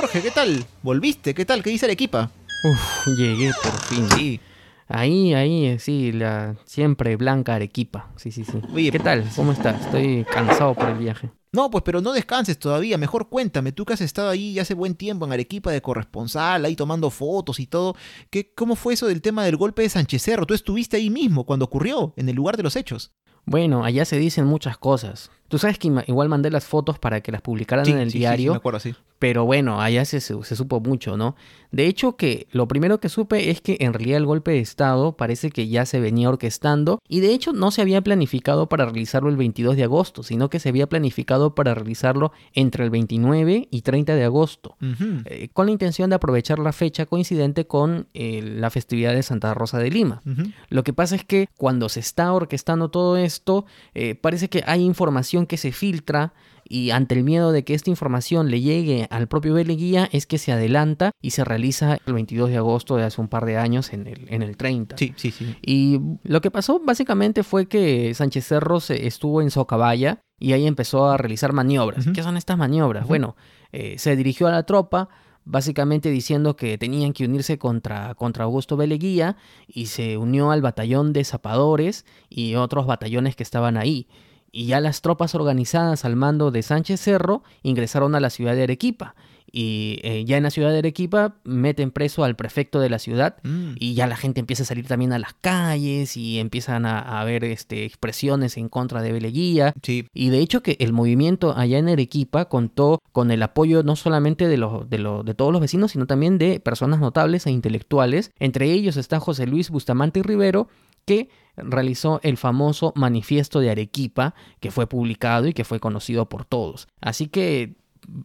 Jorge, ¿qué tal? ¿Volviste? ¿Qué tal? ¿Qué dice Arequipa? Uf, llegué por fin. Sí. Ahí, ahí, sí, la siempre blanca Arequipa. Sí, sí, sí. Oye, ¿Qué tal? ¿Cómo estás? Estoy cansado por el viaje. No, pues pero no descanses todavía, mejor cuéntame, tú que has estado ahí hace buen tiempo en Arequipa de corresponsal, ahí tomando fotos y todo, ¿qué, ¿cómo fue eso del tema del golpe de Sánchez Cerro? Tú estuviste ahí mismo cuando ocurrió, en el lugar de los hechos. Bueno, allá se dicen muchas cosas. Tú sabes que igual mandé las fotos para que las publicaran Sí, en el sí, sí, sí, diario, me acuerdo, sí. pero bueno, allá se, se- se supo mucho, ¿no? De hecho que lo primero que supe es que en realidad el golpe de Estado parece que ya se venía orquestando y de hecho no se había planificado para realizarlo el 22 de agosto, sino que se había planificado para realizarlo entre el 29 y 30 de agosto. Eh, con la intención de aprovechar la fecha coincidente con eh, la festividad de Santa Rosa de Lima. Lo que pasa es que cuando se está orquestando todo esto, eh, parece que hay información que se filtra y ante el miedo de que esta información le llegue al propio Beleguía es que se adelanta y se realiza el 22 de agosto de hace un par de años en el, en el 30. Sí, sí, sí. Y lo que pasó básicamente fue que Sánchez Cerro se estuvo en Socabaya y ahí empezó a realizar maniobras. Ujú. ¿Qué son estas maniobras? Bueno, eh, se dirigió a la tropa básicamente diciendo que tenían que unirse contra, contra Augusto Beleguía y se unió al batallón de zapadores y otros batallones que estaban ahí. Y ya las tropas organizadas al mando de Sánchez Cerro ingresaron a la ciudad de Arequipa. Y eh, ya en la ciudad de Arequipa meten preso al prefecto de la ciudad Mm. y ya la gente empieza a salir también a las calles y empiezan a, a ver este, expresiones en contra de Beleguía. Sí, Y de hecho que el movimiento allá en Arequipa contó con el apoyo no solamente de, los, de, los- de todos los vecinos, sino también de personas notables e intelectuales. Entre ellos está José Luis Bustamante y Rivero, que realizó el famoso manifiesto de Arequipa, que fue publicado y que fue conocido por todos. Así que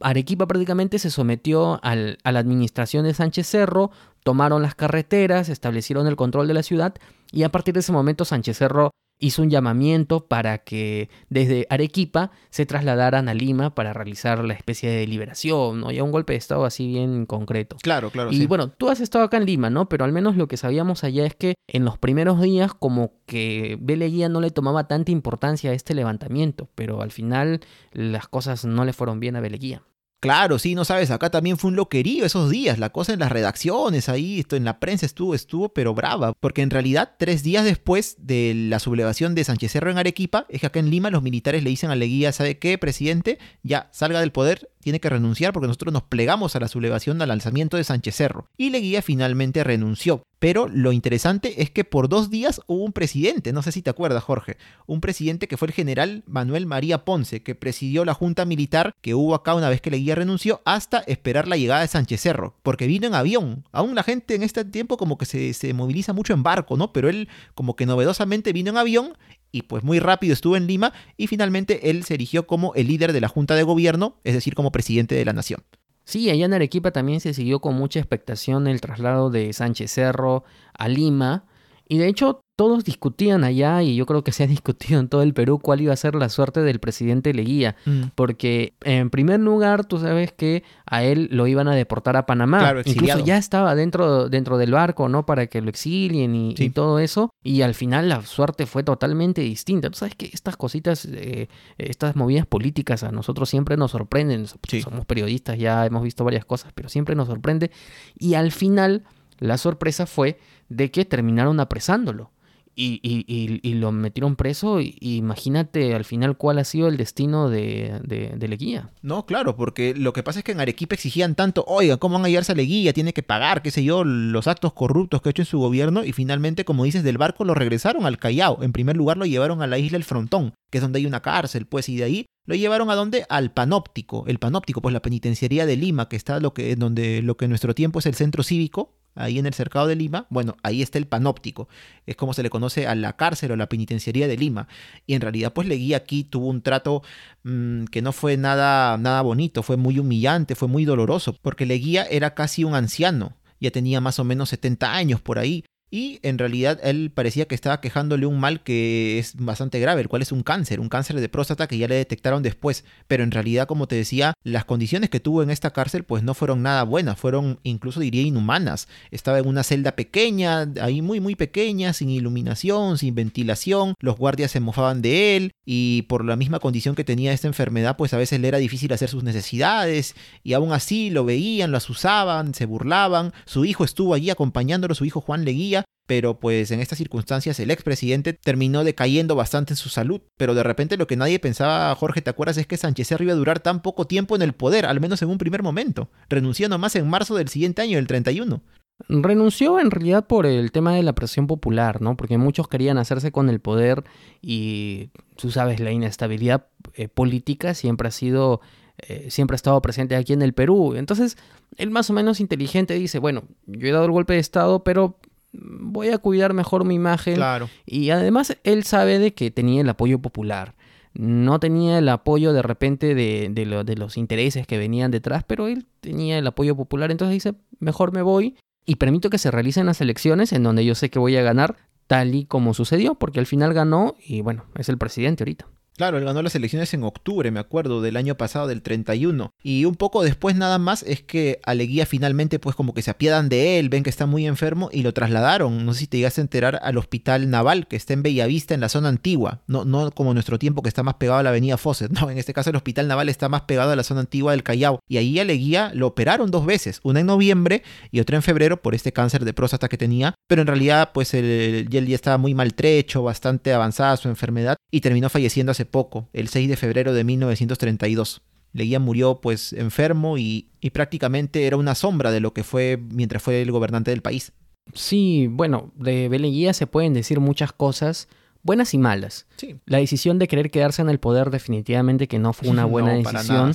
Arequipa prácticamente se sometió al- a la administración de Sánchez Cerro, tomaron las carreteras, establecieron el control de la ciudad y a partir de ese momento Sánchez Cerro hizo un llamamiento para que desde Arequipa se trasladaran a Lima para realizar la especie de liberación, ¿no? Ya un golpe de estado así bien concreto. claro, claro. Y sí. bueno, tú has estado acá en Lima, ¿no? Pero al menos lo que sabíamos allá es que en los primeros días como que Beleguía no le tomaba tanta importancia a este levantamiento, pero al final las cosas no le fueron bien a Beleguía. Claro, sí, no sabes, acá también fue un loquerío esos días, la cosa en las redacciones, ahí, esto en la prensa estuvo, estuvo, pero brava, porque en realidad tres días después de la sublevación de Sánchez Cerro en Arequipa, es que acá en Lima los militares le dicen a Leguía, ¿sabe qué, presidente? Ya, salga del poder, tiene que renunciar porque nosotros nos plegamos a la sublevación al alzamiento de Sánchez Cerro. Y Leguía finalmente renunció. Pero lo interesante es que por dos días hubo un presidente, no sé si te acuerdas, Jorge, un presidente que fue el general Manuel María Ponce, que presidió la junta militar que hubo acá una vez que Leguía renunció, hasta esperar la llegada de Sánchez Cerro, porque vino en avión. Aún la gente en este tiempo como que se, se moviliza mucho en barco, ¿no? Pero él como que novedosamente vino en avión y pues muy rápido estuvo en Lima y finalmente él se erigió como el líder de la junta de gobierno, es decir, como presidente de la nación. Sí, allá en Arequipa también se siguió con mucha expectación el traslado de Sánchez Cerro a Lima. Y de hecho, todos discutían allá, y yo creo que se ha discutido en todo el Perú, cuál iba a ser la suerte del presidente Leguía. Porque, en primer lugar, tú sabes que a él lo iban a deportar a Panamá. Claro. Incluso ya estaba dentro, dentro del barco, ¿no? Para que lo exilien y, todo eso. Y al final la suerte fue totalmente distinta. Tú sabes que estas cositas, eh, estas movidas políticas a nosotros siempre nos sorprenden. Sí. Somos periodistas, ya hemos visto varias cosas, pero siempre nos sorprende. Y al final, la sorpresa fue de que terminaron apresándolo. Y, lo metieron preso. Imagínate al final cuál ha sido el destino de, Leguía. No, claro, porque lo que pasa es que en Arequipa exigían tanto, oiga, ¿cómo van a llevarse a Leguía? Tiene que pagar, qué sé yo, los actos corruptos que ha hecho en su gobierno y finalmente, como dices, del barco lo regresaron al Callao. En primer lugar lo llevaron a la isla El Frontón, que es donde hay una cárcel, pues, y de ahí lo llevaron a donde? Al Panóptico. El Panóptico, pues la penitenciaría de Lima, que está lo que, donde lo que en nuestro tiempo es el centro cívico, ahí en el cercado de Lima. Bueno, ahí está el Panóptico. Es como se le conoce a la cárcel o la penitenciaría de Lima. Y en realidad, pues Leguía aquí tuvo un trato mm, que no fue nada, nada bonito, fue muy humillante, fue muy doloroso, porque Leguía era casi un anciano, ya tenía más o menos 70 años por ahí. Y en realidad él parecía que estaba quejándole un mal que es bastante grave, el cual es un cáncer, un cáncer de próstata que ya le detectaron después, pero en realidad como te decía, las condiciones que tuvo en esta cárcel pues no fueron nada buenas, fueron incluso diría inhumanas. Estaba en una celda pequeña, ahí muy muy pequeña, sin iluminación, sin ventilación, los guardias se mofaban de él y por la misma condición que tenía esta enfermedad pues a veces le era difícil hacer sus necesidades y aún así lo veían, lo asusaban, se burlaban, su hijo estuvo allí acompañándolo, su hijo Juan Leguía, pero pues en estas circunstancias el expresidente terminó decayendo bastante en su salud. Pero de repente lo que nadie pensaba, Jorge, ¿te acuerdas? Es que Sánchez iba a durar tan poco tiempo en el poder, al menos en un primer momento. Renunció nomás en marzo del siguiente año, el 31. Renunció en realidad por el tema de la presión popular, ¿no? Porque muchos querían hacerse con el poder y tú sabes, la inestabilidad eh, política siempre ha sido, eh, siempre ha estado presente aquí en el Perú. Entonces, él más o menos inteligente dice, bueno, yo he dado el golpe de Estado, pero voy a cuidar mejor mi imagen. Claro. Y además él sabe de que tenía el apoyo popular. No tenía el apoyo de repente de, de, los intereses que venían detrás, pero él tenía el apoyo popular. Entonces dice, mejor me voy y permito que se realicen las elecciones en donde yo sé que voy a ganar, tal y como sucedió, porque al final ganó y bueno, es el presidente ahorita. Claro, él ganó las elecciones en octubre, me acuerdo, del año pasado, del 31. Y un poco después nada más es que Aleguía finalmente pues como que se apiadan de él, ven que está muy enfermo y lo trasladaron. No sé si te llegaste a enterar al hospital naval que está en Bellavista, en la zona antigua. No, no como nuestro tiempo que está más pegado a la avenida Fawcett. No, en este caso el hospital naval está más pegado a la zona antigua del Callao. Y ahí Aleguía lo operaron dos veces, una en noviembre y otra en febrero por este cáncer de próstata que tenía. Pero en realidad pues él ya estaba muy maltrecho, bastante avanzada su enfermedad y terminó falleciendo hace poco, el 6 de febrero de 1932. Leguía murió pues enfermo y, prácticamente era una sombra de lo que fue mientras fue el gobernante del país. Sí, bueno, de Beleguía se pueden decir muchas cosas, buenas y malas. Sí. La decisión de querer quedarse en el poder definitivamente que no fue una buena decisión.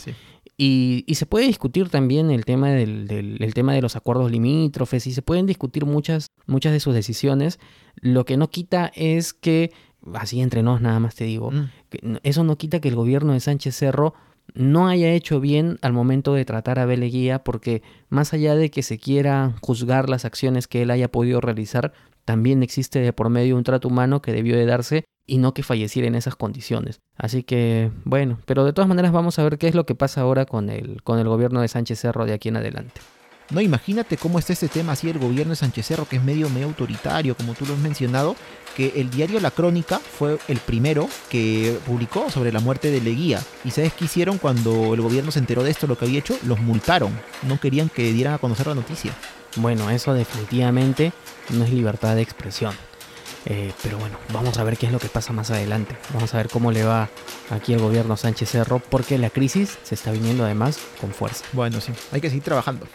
y, se puede discutir también el tema, del, tema de los acuerdos limítrofes y se pueden discutir muchas, muchas de sus decisiones. Lo que no quita es que así entre nos nada más te digo, mm. eso no quita que el gobierno de Sánchez Cerro no haya hecho bien al momento de tratar a Beleguía, porque más allá de que se quiera juzgar las acciones que él haya podido realizar, también existe de por medio un trato humano que debió de darse y no que falleciera en esas condiciones. Así que, bueno, pero de todas maneras vamos a ver qué es lo que pasa ahora con el, con el gobierno de Sánchez Cerro de aquí en adelante. No, imagínate cómo está este tema así el gobierno de Sánchez Cerro, que es medio, medio autoritario, como tú lo has mencionado, que el diario La Crónica fue el primero que publicó sobre la muerte de Leguía. ¿Y sabes qué hicieron cuando el gobierno se enteró de esto, lo que había hecho? Los multaron. No querían que dieran a conocer la noticia. Bueno, eso definitivamente no es libertad de expresión. Eh, pero bueno, vamos a ver qué es lo que pasa más adelante. Vamos a ver cómo le va aquí el gobierno Sánchez Cerro, porque la crisis se está viniendo además con fuerza. Bueno, sí, hay que seguir trabajando.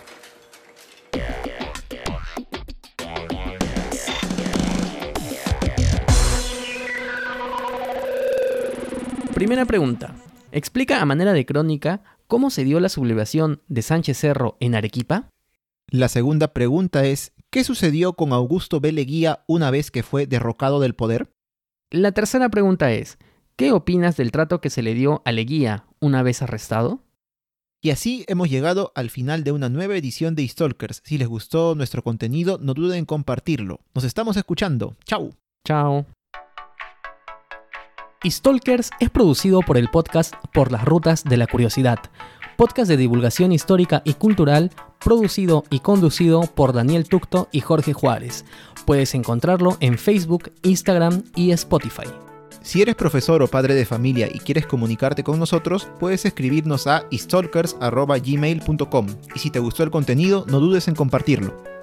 Primera pregunta. Explica a manera de crónica cómo se dio la sublevación de Sánchez Cerro en Arequipa. La segunda pregunta es, ¿qué sucedió con Augusto B. Leguía una vez que fue derrocado del poder? La tercera pregunta es, ¿qué opinas del trato que se le dio a Leguía una vez arrestado? Y así hemos llegado al final de una nueva edición de Stalkers. Si les gustó nuestro contenido, no duden en compartirlo. Nos estamos escuchando. Chau. Chao. Stalkers es producido por el podcast Por las Rutas de la Curiosidad, podcast de divulgación histórica y cultural producido y conducido por Daniel Tucto y Jorge Juárez. Puedes encontrarlo en Facebook, Instagram y Spotify. Si eres profesor o padre de familia y quieres comunicarte con nosotros, puedes escribirnos a stalkers.gmail.com y si te gustó el contenido, no dudes en compartirlo.